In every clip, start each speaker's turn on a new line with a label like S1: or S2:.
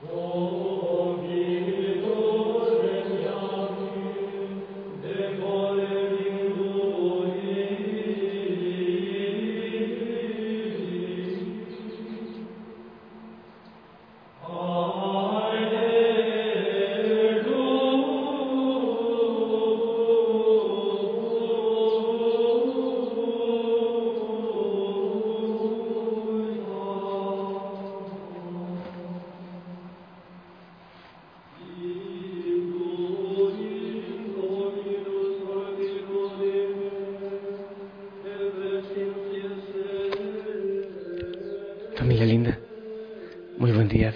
S1: Familia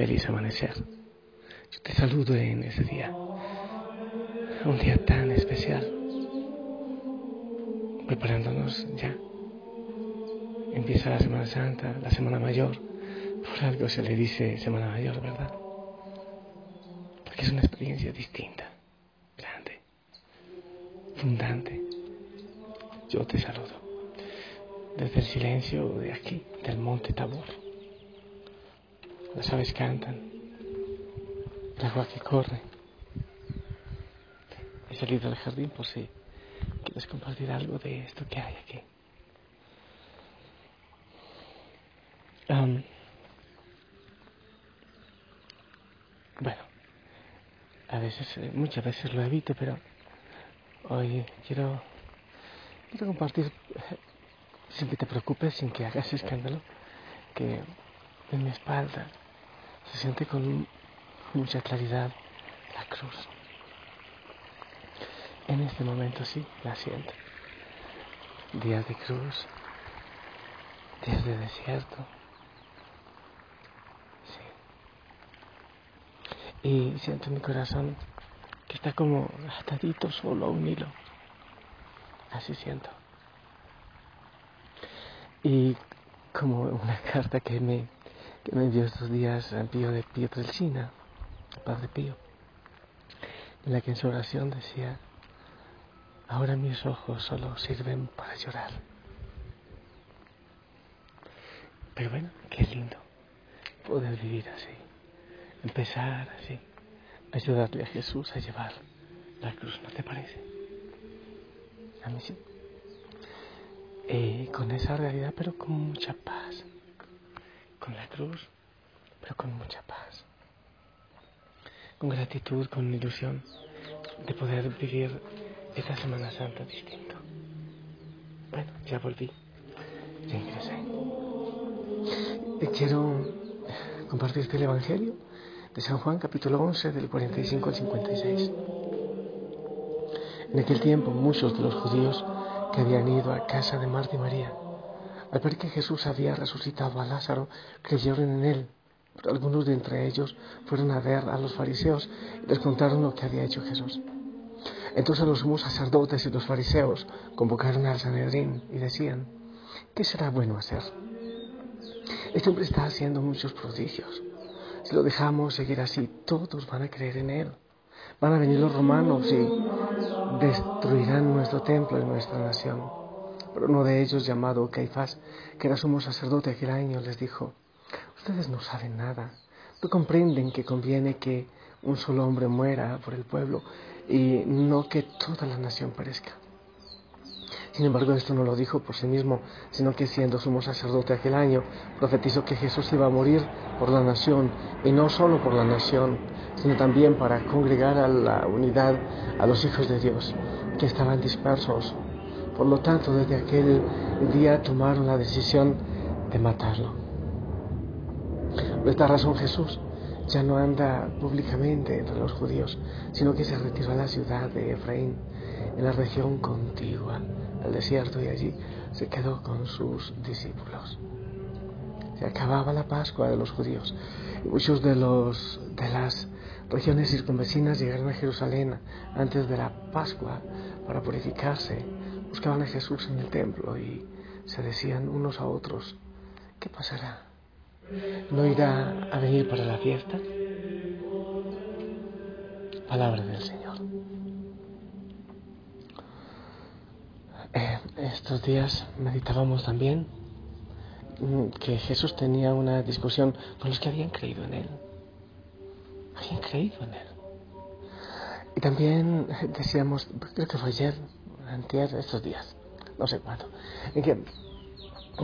S1: feliz amanecer. Yo te saludo en ese día, un día tan especial, preparándonos ya. Empieza la Semana Santa, la Semana Mayor, por algo se le dice Semana Mayor, ¿verdad? Porque es una experiencia distinta, grande, fundante. Yo te saludo desde el silencio de aquí, del monte Tabor. Las aves cantan, el agua que corre. He salido al jardín por si quieres compartir algo de esto que hay aquí. bueno, a veces, eh, muchas veces lo evito, pero hoy quiero, quiero compartir, eh, sin que te preocupes, sin que hagas escándalo, que en mi espalda se siente con mucha claridad la cruz. En este momento sí, la siento. Días de cruz, días de desierto. Sí. Y siento en mi corazón que está como atadito solo a un hilo. Así siento. Y como una carta que me que me dio estos días el Pío de Pietrelcina, el Padre Pío, en la que en su oración decía, ahora mis ojos solo sirven para llorar. Pero bueno, qué lindo poder vivir así, empezar así, ayudarle a Jesús a llevar la cruz, ¿no te parece? A mí sí. Eh, con esa realidad, pero con mucha paz con la cruz, pero con mucha paz, con gratitud, con ilusión de poder vivir esta Semana Santa distinto. Bueno, ya volví, ya ingresé. Quiero compartirte el Evangelio de San Juan capítulo 11 del 45 al 56. En aquel tiempo muchos de los judíos que habían ido a casa de Marta y María al ver que Jesús había resucitado a Lázaro, creyeron en él. Algunos de entre ellos fueron a ver a los fariseos y les contaron lo que había hecho Jesús. Entonces los sumos sacerdotes y los fariseos convocaron al Sanedrín y decían, ¿qué será bueno hacer? Este hombre está haciendo muchos prodigios. Si lo dejamos seguir así, todos van a creer en él. Van a venir los romanos y destruirán nuestro templo y nuestra nación. Pero uno de ellos, llamado Caifás, que era sumo sacerdote aquel año, les dijo, ustedes no saben nada, no comprenden que conviene que un solo hombre muera por el pueblo y no que toda la nación perezca. Sin embargo, esto no lo dijo por sí mismo, sino que siendo sumo sacerdote aquel año, profetizó que Jesús iba a morir por la nación, y no solo por la nación, sino también para congregar a la unidad a los hijos de Dios, que estaban dispersos por lo tanto, desde aquel día tomaron la decisión de matarlo. Por esta razón Jesús ya no anda públicamente entre los judíos, sino que se retiró a la ciudad de Efraín, en la región contigua al desierto, y allí se quedó con sus discípulos. Se acababa la Pascua de los judíos, y muchos de, los, de las regiones circunvecinas llegaron a Jerusalén antes de la Pascua para purificarse buscaban a Jesús en el templo y se decían unos a otros, ¿qué pasará? ¿No irá a venir para la fiesta? Palabra del Señor. Eh, estos días meditábamos también que Jesús tenía una discusión con los que habían creído en Él. habían creído en él. Y también decíamos, creo que fue ayer, antier, estos días, no sé cuándo, en que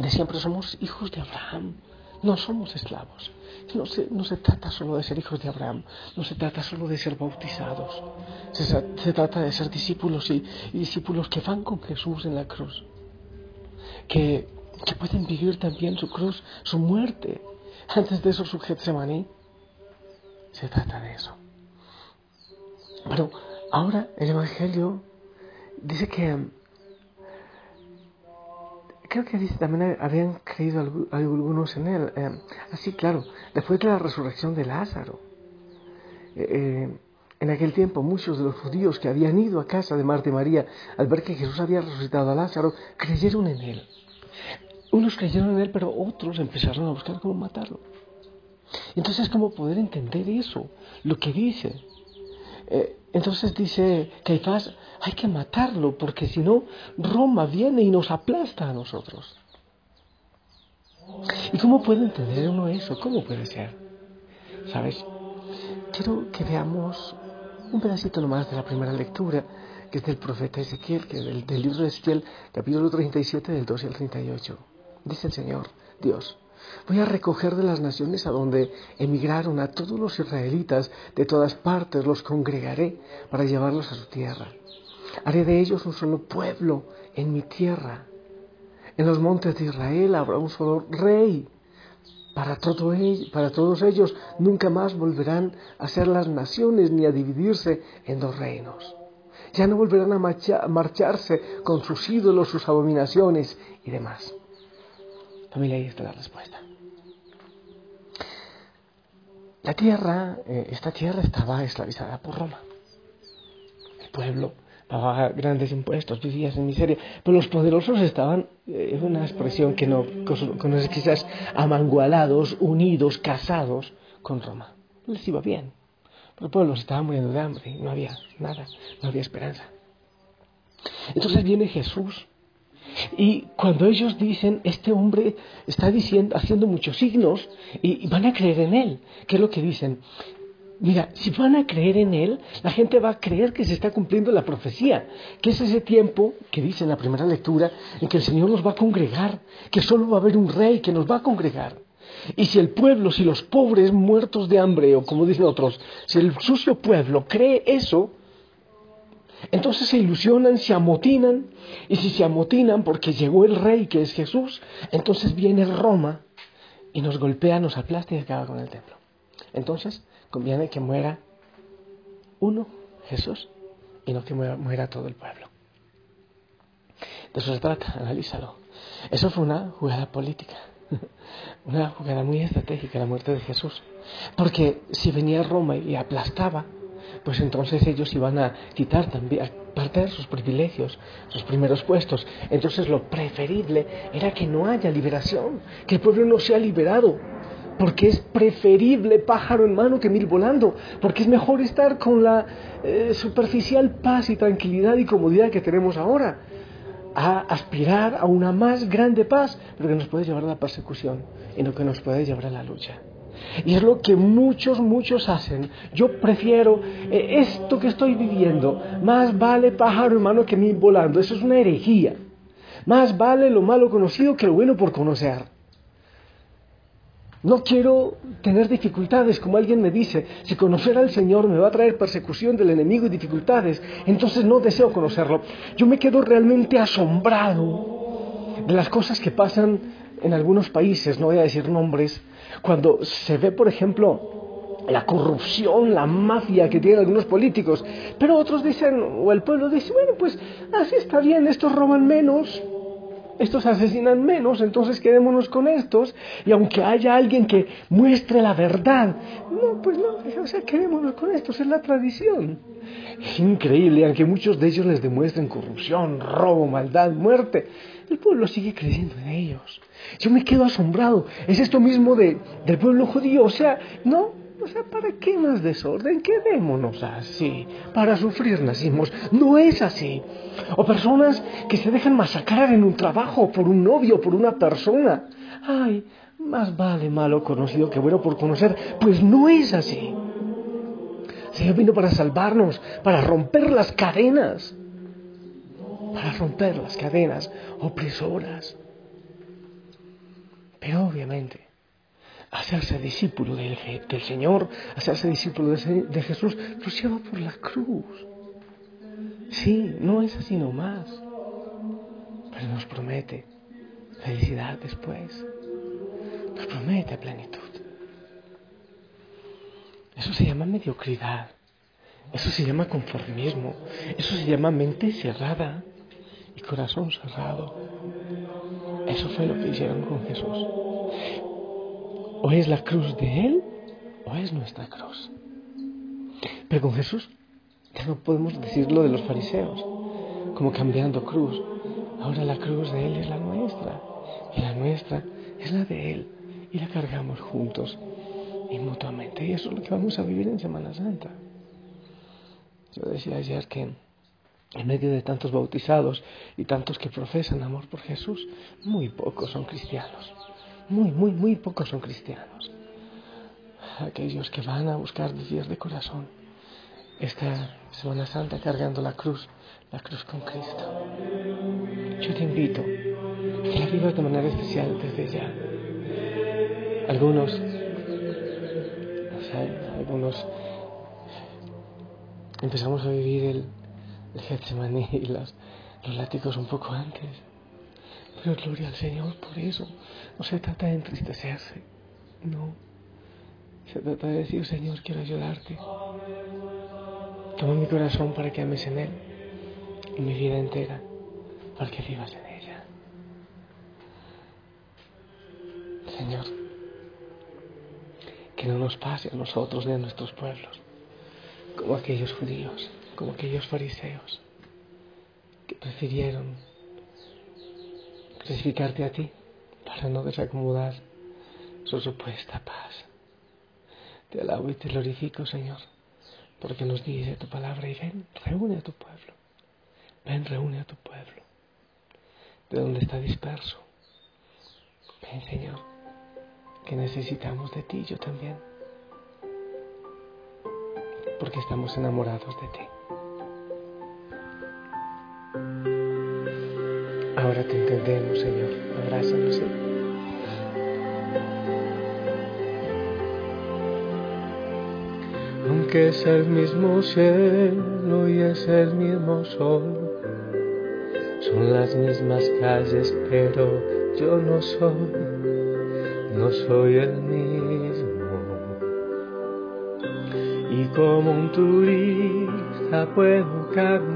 S1: decían, pero somos hijos de Abraham, no somos esclavos. No se, no se trata solo de ser hijos de Abraham, no se trata solo de ser bautizados, se, trata de ser discípulos y, discípulos que van con Jesús en la cruz, que, que pueden vivir también su cruz, su muerte, antes de eso su Getsemaní. Se trata de eso. Pero ahora el Evangelio dice que creo que dice también habían creído algunos en él. Eh, así, claro, después de la resurrección de Lázaro. Eh, eh, en aquel tiempo muchos de los judíos que habían ido a casa de Marta y María al ver que Jesús había resucitado a Lázaro, creyeron en él. Unos creyeron en él, pero otros empezaron a buscar cómo matarlo. Entonces, ¿cómo poder entender eso? Lo que dice. Entonces dice Caifás, hay que matarlo, porque si no, Roma viene y nos aplasta a nosotros. ¿Y cómo puede entender uno eso? ¿Cómo puede ser? ¿Sabes? Quiero que veamos un pedacito nomás de la primera lectura, que es del profeta Ezequiel, que es del, libro de Ezequiel, capítulo 37, del 12 al 38. Dice el Señor, Dios, Voy a recoger de las naciones a donde emigraron a todos los israelitas de todas partes, los congregaré para llevarlos a su tierra. Haré de ellos un solo pueblo en mi tierra. En los montes de Israel habrá un solo rey. Para, para todos ellos nunca más volverán a ser las naciones ni a dividirse en dos reinos. Ya no volverán a marcharse con sus ídolos, sus abominaciones y demás. Familia, ahí está la respuesta. La tierra, eh, esta tierra estaba esclavizada por Roma. El pueblo pagaba grandes impuestos, vivías en miseria, pero los poderosos estaban, es eh, una expresión que no conoces quizás, amangualados, unidos, casados con Roma. Les iba bien, pero el pueblo estaba muriendo de hambre, no había nada, no había esperanza. Entonces viene Jesús y cuando ellos dicen, este hombre está diciendo, haciendo muchos signos y, van a creer en él, ¿qué es lo que dicen? Mira, si van a creer en Él, la gente va a creer que se está cumpliendo la profecía, que es ese tiempo que dice en la primera lectura en que el Señor nos va a congregar, que solo va a haber un rey que nos va a congregar. Y si el pueblo, si los pobres muertos de hambre, o como dicen otros, si el sucio pueblo cree eso, entonces se ilusionan, se amotinan, y si se amotinan porque llegó el rey que es Jesús, entonces viene Roma y nos golpea, nos aplasta y acaba con el templo. Entonces conviene que muera uno, Jesús, y no que muera, todo el pueblo. De eso se trata, analízalo. Eso fue una jugada política, una jugada muy estratégica, la muerte de Jesús. Porque si venía Roma y aplastaba, pues entonces ellos iban a quitar también parte de sus privilegios, sus primeros puestos. Entonces lo preferible era que no haya liberación, que el pueblo no sea liberado, porque es preferible pájaro en mano que mil volando, porque es mejor estar con la eh, superficial paz y tranquilidad y comodidad que tenemos ahora, a aspirar a una más grande paz, pero que nos puede llevar a la persecución y no que nos puede llevar a la lucha. Y es lo que muchos, muchos hacen. Yo prefiero eh, esto que estoy viviendo. Más vale pájaro hermano que mil volando. Eso es una herejía. Más vale lo malo conocido que lo bueno por conocer. No quiero tener dificultades, como alguien me dice, si conocer al Señor me va a traer persecución del enemigo y dificultades, entonces no deseo conocerlo. Yo me quedo realmente asombrado de las cosas que pasan en algunos países, no voy a decir nombres, cuando se ve, por ejemplo, la corrupción, la mafia que tienen algunos políticos, pero otros dicen, o el pueblo dice, bueno, pues así está bien, estos roban menos, estos asesinan menos, entonces quedémonos con estos, y aunque haya alguien que muestre la verdad, no, pues no, o sea, quedémonos con estos, es la tradición. Increíble, aunque muchos de ellos les demuestren corrupción, robo, maldad, muerte, el pueblo sigue creyendo en ellos. Yo me quedo asombrado. Es esto mismo de, del pueblo judío. O sea, no, o sea, ¿para qué más desorden? Quedémonos así. Para sufrir nacimos. No es así. O personas que se dejan masacrar en un trabajo por un novio, por una persona. Ay, más vale malo conocido que bueno por conocer. Pues no es así. Señor vino para salvarnos, para romper las cadenas, para romper las cadenas opresoras. Pero obviamente, hacerse discípulo del, del Señor, hacerse discípulo de, de Jesús, lleva por la cruz. Sí, no es así nomás, pero nos promete felicidad después, nos promete plenitud. Eso se llama mediocridad, eso se llama conformismo, eso se llama mente cerrada y corazón cerrado. Eso fue lo que hicieron con Jesús. O es la cruz de Él o es nuestra cruz. Pero con Jesús ya no podemos decir lo de los fariseos, como cambiando cruz. Ahora la cruz de Él es la nuestra y la nuestra es la de Él y la cargamos juntos y mutuamente. Y eso es lo que vamos a vivir en Semana Santa. Yo decía ayer que en medio de tantos bautizados y tantos que profesan amor por Jesús, muy pocos son cristianos. Muy, muy, muy pocos son cristianos. Aquellos que van a buscar vivir de corazón esta Semana Santa cargando la cruz, la cruz con Cristo. Yo te invito que la vivas de manera especial desde ya. Algunos, algunos empezamos a vivir el, el y los, los látigos un poco antes. Pero gloria al Señor por eso. No se trata de entristecerse, no. Se trata de decir, Señor, quiero ayudarte. Toma mi corazón para que ames en Él y mi vida entera para que vivas en ella. Señor, que no nos pase a nosotros ni a nuestros pueblos como aquellos judíos, como aquellos fariseos que prefirieron clasificarte a ti para no desacomodar su supuesta paz. Te alabo y te glorifico, Señor, porque nos dice tu palabra y ven, reúne a tu pueblo. Ven, reúne a tu pueblo. De donde está disperso. Ven, Señor, que necesitamos de ti, yo también. Porque estamos enamorados de ti. Te entendemos, Señor. Abrázanos, Señor. Aunque es el mismo cielo y es el mismo sol, son las mismas calles, pero yo no soy, no soy el mismo. Y como un turista puedo caminar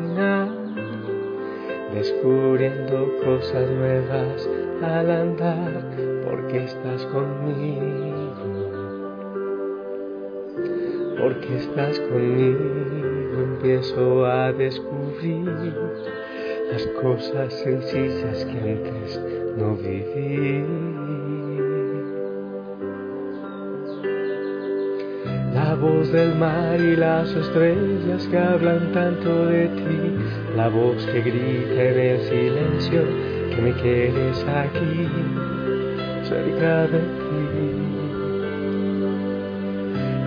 S1: descubriendo cosas nuevas al andar, porque estás conmigo, porque estás conmigo, empiezo a descubrir las cosas sencillas que antes no viví. Voz del mar y las estrellas que hablan tanto de ti, la voz que grita en el silencio que me quieres aquí, cerca de ti.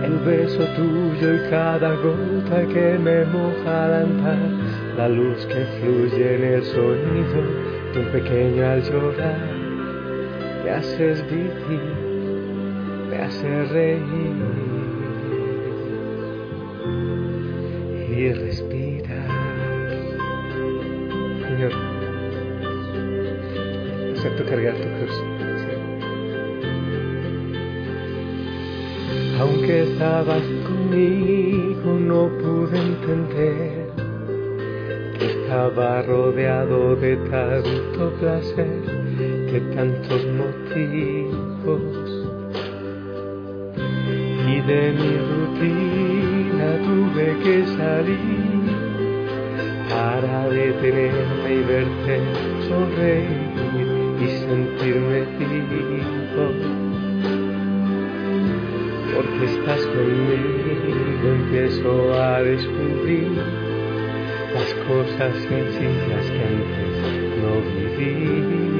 S1: El beso tuyo y cada gota que me moja al andar, la luz que fluye en el sonido de un pequeño al llorar, me haces vivir, me haces reír. Y respira. Señor, acepto cargar tu cruz. Aunque estabas conmigo, no pude entender que estaba rodeado de tanto placer, de tantos motivos y de mi rutina tuve que salir para detenerme y verte sonreír y sentirme vivo. Porque estás conmigo, empiezo a descubrir las cosas sencillas que antes no viví.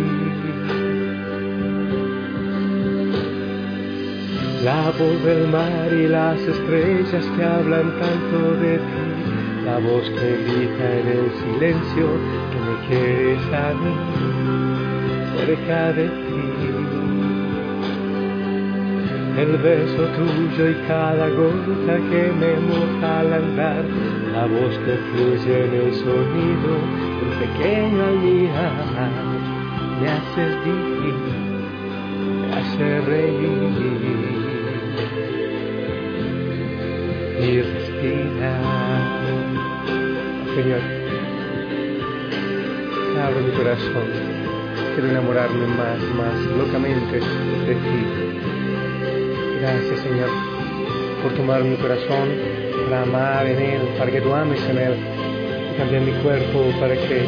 S1: La voz del mar y las estrellas que hablan tanto de ti, la voz que grita en el silencio que me quieres a mí, cerca de ti. El beso tuyo y cada gota que me moja al andar, la voz que fluye en el sonido un pequeño mirar, me haces vivir, me hace reír respirar. Señor, abre mi corazón, quiero enamorarme más, más locamente de ti. Gracias, Señor, por tomar mi corazón para amar en Él, para que tú ames en Él, y también mi cuerpo para que,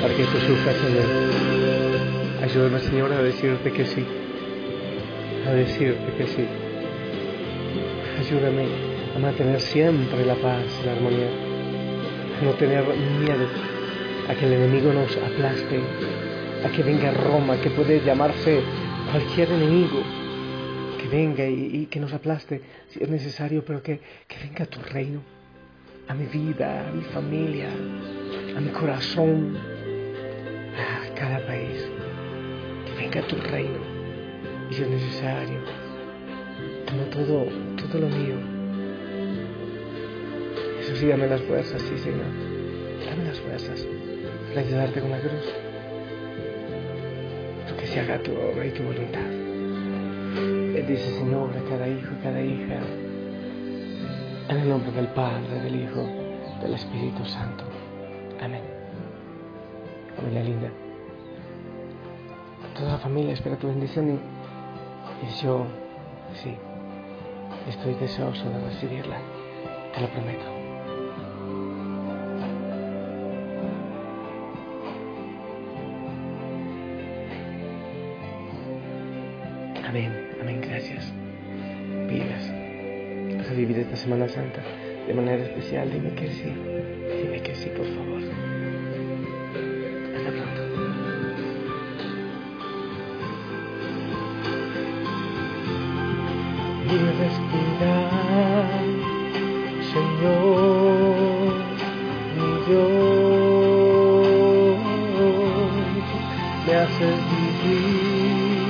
S1: para que tú sufras en Él. Ayúdame, Señor, a decirte que sí, a decirte que sí. Ayúdame a mantener siempre la paz y la armonía, a no tener miedo a que el enemigo nos aplaste, a que venga Roma, que puede llamarse cualquier enemigo, que venga y, que nos aplaste. Si es necesario, pero que, que venga a tu reino, a mi vida, a mi familia, a mi corazón, a cada país, que venga a tu reino. Y si es necesario, toma todo, todo lo mío Jesús, dame las fuerzas, sí, Señor. Dame las fuerzas para ayudarte con la cruz. Porque se haga tu obra y tu voluntad. Bendice, Señor, a cada hijo y cada hija. En el nombre del Padre, del Hijo, del Espíritu Santo. Amén. Familia linda. Toda la familia espera tu bendición y yo, sí, estoy deseoso de recibirla. Te lo prometo. Amén, amén, gracias. Vidas, vas a vivir esta Semana Santa de manera especial. Dime que sí, dime que sí, por favor. Hasta pronto. Y respirar, Señor, mi Dios, me haces vivir